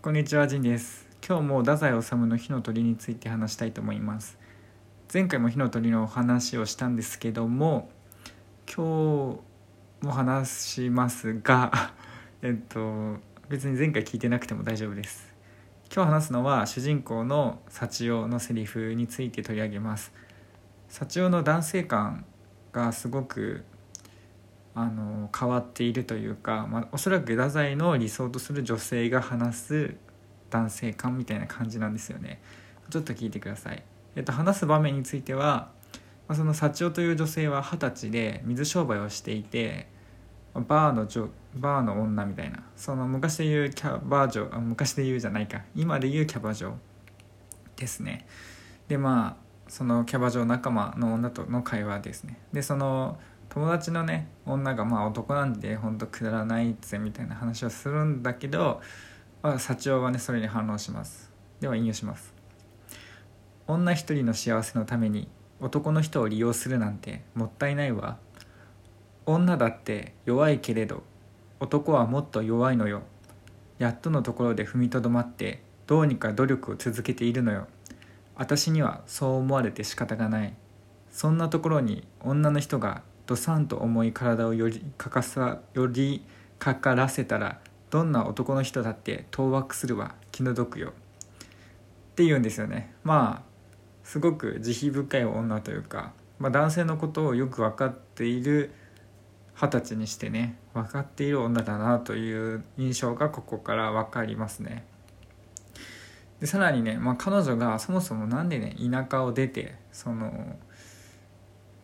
こんにちは、ジンです。今日も太宰治の火の鳥について話したいと思います。前回も火の鳥のお話をしたんですけども、今日も話しますが、えっと、別に前回聞いてなくても大丈夫です。今日話すのは主人公の幸男のセリフについて取り上げます。幸男の男性感がすごくあの変わっているというか、まあ、おそらく太宰の理想とする女性が話す男性感みたいな感じなんですよね。ちょっと聞いてください、えっと、話す場面については、まあ、その幸男という女性は二十歳で水商売をしていてバーの女バーの女みたいなその昔で言うキャバ嬢昔で言うじゃないか。今で言うキャバ嬢ですね。でまあそのキャバ嬢仲間の女との会話ですね。でその友達のね女がまあ男なんでほんとくだらないぜみたいな話をするんだけど、まあ、幸男はねそれに反応します。では引用します。女一人の幸せのために男の人を利用するなんてもったいないわ。女だって弱いけれど男はもっと弱いのよ。やっとのところで踏みとどまってどうにか努力を続けているのよ。私にはそう思われて仕方がない。そんなところに女の人がドサンと重い体をよりかかさよりかからせたらどんな男の人だって当惑するわ気の毒よ。って言うんですよね。まあすごく慈悲深い女というか、まあ、男性のことをよく分かっている二十歳にしてね分かっている女だなという印象がここから分かりますね。でさらにね、まあ、彼女がそもそも何でね田舎を出てその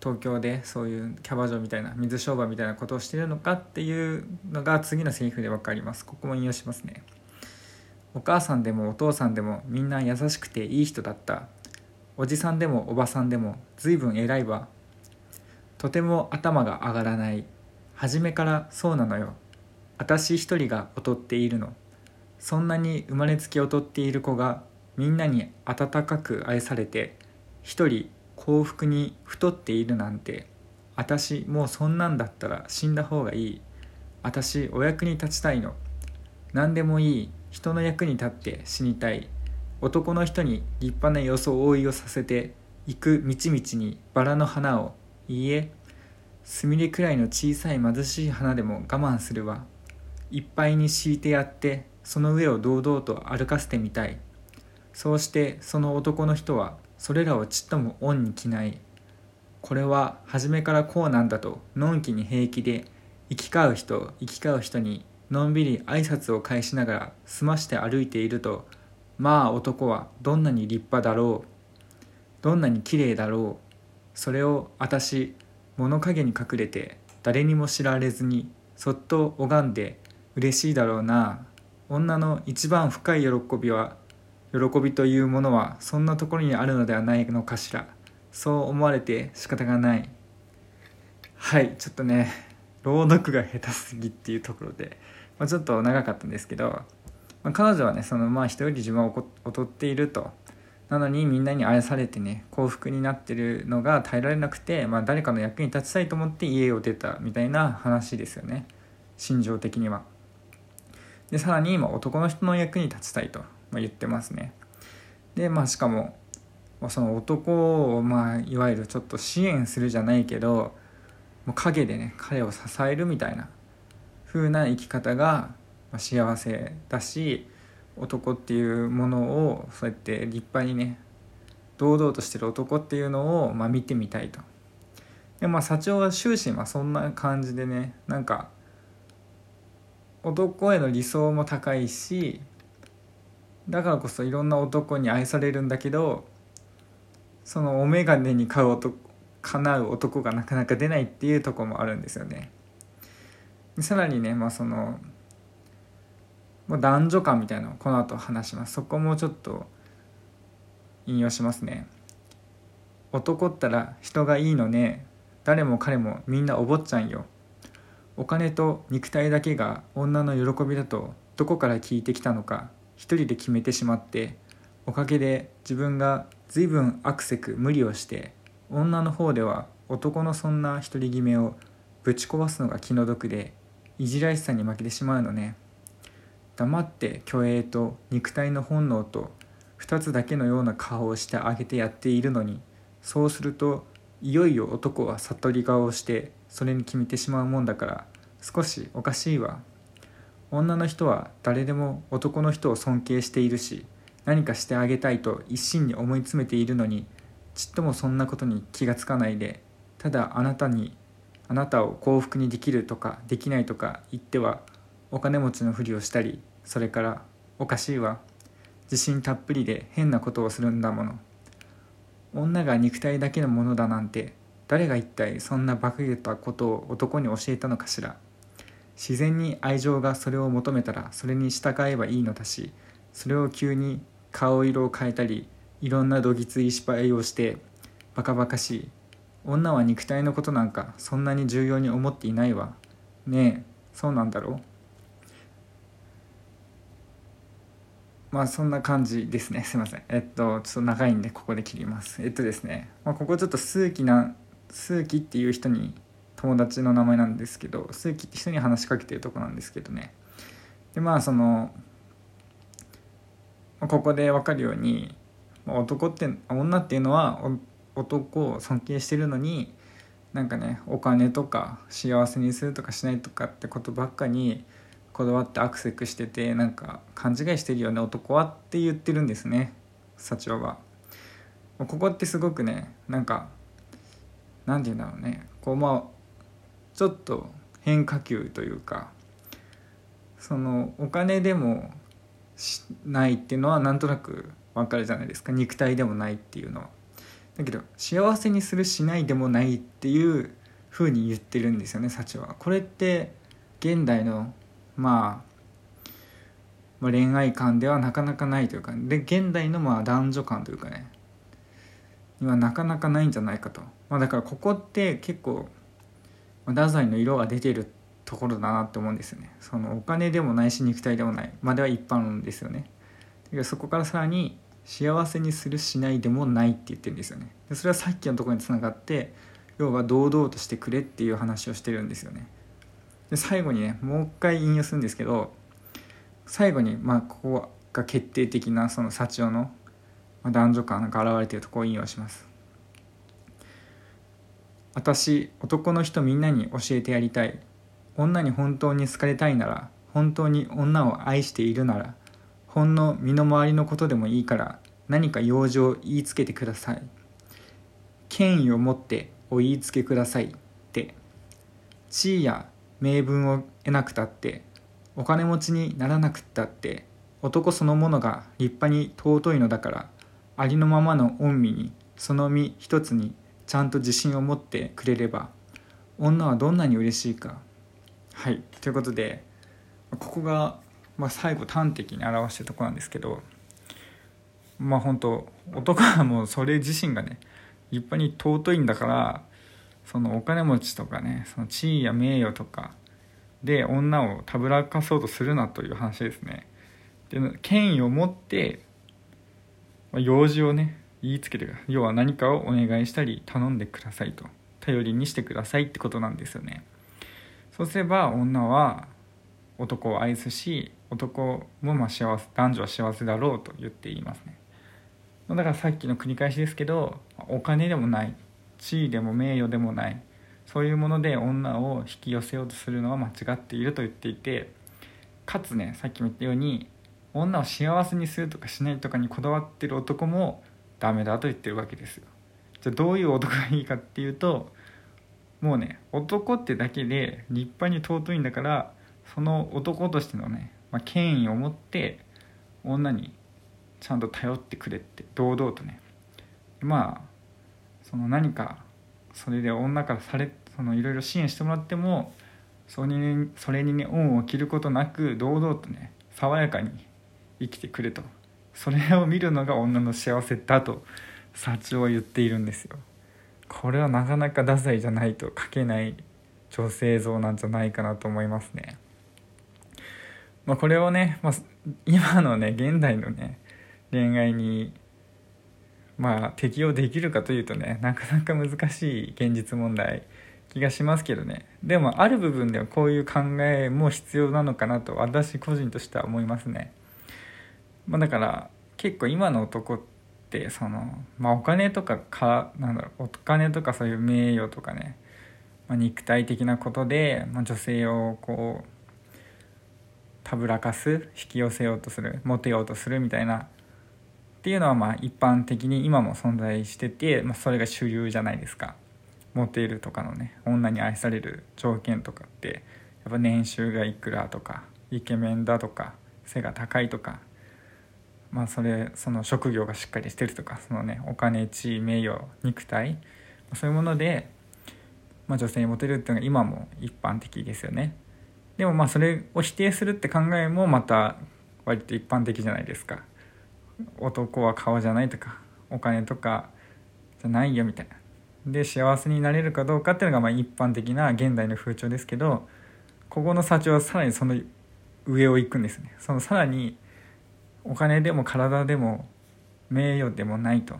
東京でそういうキャバ嬢みたいな水商売みたいなことをしているのかっていうのが次のセリフで分かります。ここも引用しますね。お母さんでもお父さんでもみんな優しくていい人だった。おじさんでもおばさんでも随分偉いわ。とても頭が上がらない。初めからそうなのよ。私一人が劣っているの。そんなに生まれつき劣っている子がみんなに温かく愛されて一人幸福に太っているなんて私もうそんなんだったら死んだ方がいい。私お役に立ちたいの。何でもいい。人の役に立って死にたい。男の人に立派な装いをさせて行く道々にバラの花を。いいえ。すみれくらいの小さい貧しい花でも我慢するわ。いっぱいに敷いてやってその上を堂々と歩かせてみたい。そうしてその男の人はそれらをちっとも恩に着ない。これは初めからこうなんだとのんきに平気で行き交う人行き交う人にのんびり挨拶を返しながら済まして歩いているとまあ男はどんなに立派だろうどんなに綺麗だろうそれを私物陰に隠れて誰にも知られずにそっと拝んで嬉しいだろうな。女の一番深い喜びは喜びというものはそんなところにあるのではないのかしら。そう思われて仕方がない。はいちょっとね朗読が下手すぎっていうところで、まあ、ちょっと長かったんですけど、まあ、彼女はねそのまあ人より自分は劣っていると。なのにみんなに愛されてね幸福になってるのが耐えられなくて、まあ、誰かの役に立ちたいと思って家を出たみたいな話ですよね。心情的には。でさらに今男の人の役に立ちたいと。言ってますね。でまあしかもその男をまあいわゆるちょっと支援するじゃないけどもう陰でね彼を支えるみたいな風な生き方が幸せだし男っていうものをそうやって立派にね堂々としてる男っていうのをまあ見てみたいと。でまあ社長は終始まあそんな感じでねなんか男への理想も高いしだからこそいろんな男に愛されるんだけどそのお眼鏡に買う男叶う男がなかなか出ないっていうとこもあるんですよね。さらにねまあその男女間みたいなのをこの後話します。そこもちょっと引用しますね。男ったら人がいいのね。誰も彼もみんなお坊ちゃんよ。お金と肉体だけが女の喜びだとどこから聞いてきたのか。一人で決めてしまっておかげで自分が随分アクセク無理をして女の方では男のそんな独り決めをぶち壊すのが気の毒でいじらしさに負けてしまうのね。黙って虚栄と肉体の本能と2つだけのような顔をしてあげてやっているのにそうするといよいよ男は悟り顔をしてそれに決めてしまうもんだから少しおかしいわ。女の人は誰でも男の人を尊敬しているし何かしてあげたいと一心に思い詰めているのにちっともそんなことに気がつかないでただあなたにあなたを幸福にできるとかできないとか言ってはお金持ちのふりをしたりそれからおかしいわ。自信たっぷりで変なことをするんだもの。女が肉体だけのものだなんて誰が一体そんな馬鹿げたことを男に教えたのかしら。自然に愛情がそれを求めたらそれに従えばいいのだしそれを急に顔色を変えたりいろんなどぎつい失敗をしてバカバカしい女は肉体のことなんかそんなに重要に思っていないわ。ねえそうなんだろう?まあそんな感じですね。すいません。えっとちょっと長いんでここで切ります。えっとですね、まあ、ここちょっと数奇な数奇っていう人に友達の名前なんですけど数奇って人に話しかけてるとこなんですけどね。でまあそのここで分かるように男って女っていうのは男を尊敬してるのになんかねお金とか幸せにするとかしないとかってことばっかにこだわってアクセクしててなんか勘違いしてるよね男はって言ってるんですね。社長は。ここってすごくねなんか何て言うんだろうね。こうまあちょっと変化球というかそのお金でもないっていうのはなんとなくわかるじゃないですか肉体でもないっていうのは。だけど幸せにするしないでもないっていうふうに言ってるんですよね幸は。これって現代のまあ、まあ、恋愛観ではなかなかないというかで現代のまあ男女観というかねにはなかなかないんじゃないかと、まあ、だからここって結構、太宰の色が出てるところだなって思うんですよね。そのお金でもないし肉体でもない。までは一般論ですよね。だけどそこからさらに幸せにするしないでもないって言ってるんですよね。でそれはさっきのところにつながって要は堂々としてくれっていう話をしてるんですよね。で最後にねもう一回引用するんですけど最後にまあここが決定的なその幸男の男女感が現れているところを引用します。私男の人みんなに教えてやりたい。女に本当に好かれたいなら本当に女を愛しているならほんの身の回りのことでもいいから何か用事を言いつけてください。権威を持ってお言いつけくださいって。地位や名分を得なくたってお金持ちにならなくったって男そのものが立派に尊いのだからありのままの御身にその身一つにちゃんと自信を持ってくれれば女はどんなに嬉しいか。はい。ということでここが、まあ、最後端的に表してるとこなんですけどまあ本当男はもうそれ自身がね立派に尊いんだからそのお金持ちとかねその地位や名誉とかで女をたぶらかそうとするなという話ですね。で権威を持って用事をね言いつけて要は何かをお願いしたり頼んでくださいと。頼りにしてくださいってことなんですよね。そうすれば女は男を愛すし男もまあ幸せ男女は幸せだろうと言っていますね。だからさっきの繰り返しですけどお金でもない地位でも名誉でもないそういうもので女を引き寄せようとするのは間違っていると言っていてかつねさっきも言ったように女を幸せにするとかしないとかにこだわってる男もダメだと言ってるわけですよ。じゃあどういう男がいいかっていうともうね男ってだけで立派に尊いんだからその男としてのね、まあ、権威を持って女にちゃんと頼ってくれって堂々とね。まあその何かそれで女からされそのいろいろ支援してもらってもそれにそれにね恩を着ることなく堂々とね爽やかに生きてくれと。それを見るのが女の幸せだと社長は言っているんですよ。これはなかなか太宰じゃないと書けない女性像なんじゃないかなと思いますね。まあこれをね、まあ、今のね現代のね恋愛にまあ適用できるかというとねなかなか難しい現実問題気がしますけどね。でもある部分ではこういう考えも必要なのかなと私個人としては思いますね、まあ、だから結構今の男ってその、まあ、お金とかかなんだろうお金とかそういう名誉とかね、まあ、肉体的なことで、まあ、女性をこうたぶらかす引き寄せようとするモテようとするみたいなっていうのはまあ一般的に今も存在してて、まあ、それが主流じゃないですか。モテるとかのね女に愛される条件とかってやっぱ年収がいくらとかイケメンだとか背が高いとかまあそれその職業がしっかりしてるとかそのねお金地位名誉肉体そういうもので、まあ、女性にモテるっていうのが今も一般的ですよね。でもまあそれを否定するって考えもまた割と一般的じゃないですか。男は顔じゃないとかお金とかじゃないよみたいな。で幸せになれるかどうかっていうのがまあ一般的な現代の風潮ですけどここの社長はさらにその上を行くんですね。そのさらにお金でも体でも名誉でもないと。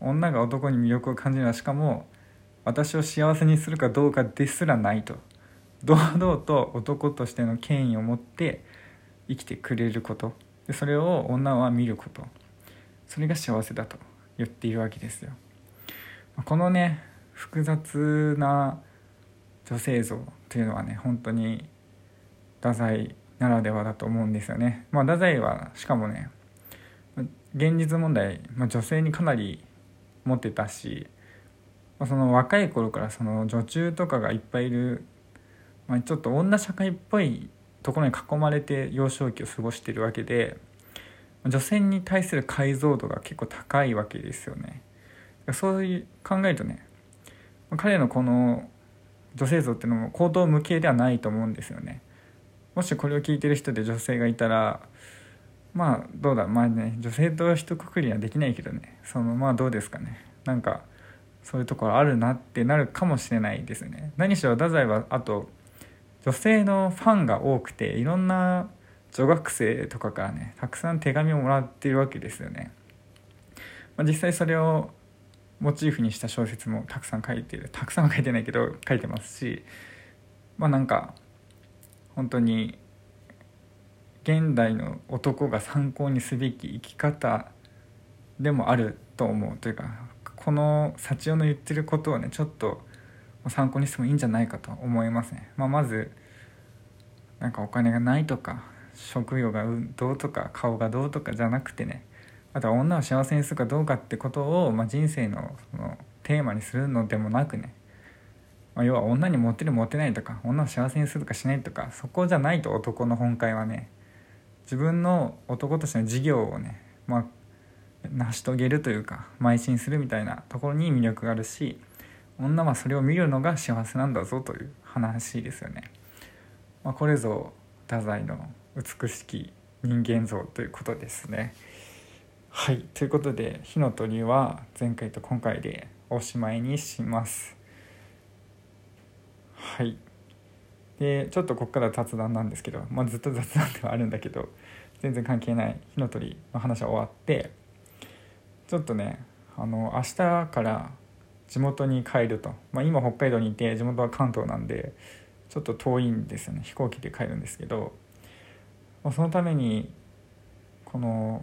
女が男に魅力を感じるのはしかも私を幸せにするかどうかですらないと。堂々と男としての権威を持って生きてくれること。でそれを女は見ること。それが幸せだと言っているわけですよ。このね複雑な女性像というのはね本当に太宰ならではだと思うんですよね。まあ、太宰はしかもね現実問題、まあ、女性にかなり持ってたし、まあ、その若い頃からその女中とかがいっぱいいる、まあ、ちょっと女社会っぽいところに囲まれて幼少期を過ごしてるわけで女性に対する解像度が結構高いわけですよね。そういう考えるとね彼のこの女性像っていうのも行動無形ではないと思うんですよね。もしこれを聞いてる人で女性がいたらまあどうだ？まあね女性と一括りはできないけどね。そのまあどうですかね？なんかそういうところあるなってなるかもしれないですね。何しろ太宰はあと女性のファンが多くていろんな女学生とかからねたくさん手紙をもらってるわけですよね、まあ、実際それをモチーフにした小説もたくさん書いてる。たくさんは書いてないけど書いてますしまあなんか本当に現代の男が参考にすべき生き方でもあると思うというかこの幸男の言ってることをねちょっと参考にしてもいいんじゃないかと思いますね。まあ、まずなんかお金がないとか職業がどうとか顔がどうとかじゃなくてねあとは女を幸せにするかどうかってことを、まあ、人生のそのテーマにするのでもなくねまあ、要は女にモテるモテないとか女を幸せにするかしないとかそこじゃないと男の本会はね自分の男としての事業をね、まあ、成し遂げるというか邁進するみたいなところに魅力があるし女はそれを見るのが幸せなんだぞという話ですよね。まあ、これぞ太宰の美しき人間像ということですね。はいということで「火の鳥」は前回と今回でおしまいにします。はい。でちょっとここから雑談なんですけど、まあ、ずっと雑談ではあるんだけど全然関係ない火の鳥の話は終わってちょっとねあの明日から地元に帰ると、まあ、今北海道にいて地元は関東なんでちょっと遠いんですよね。飛行機で帰るんですけど、まあ、そのためにこの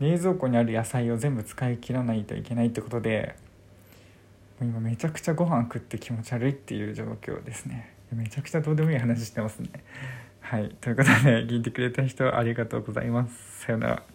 冷蔵庫にある野菜を全部使い切らないといけないってことで今めちゃくちゃご飯食って気持ち悪いっていう状況ですね。めちゃくちゃどうでもいい話してますね。はい。ということで聞いてくれた人ありがとうございます。さよなら。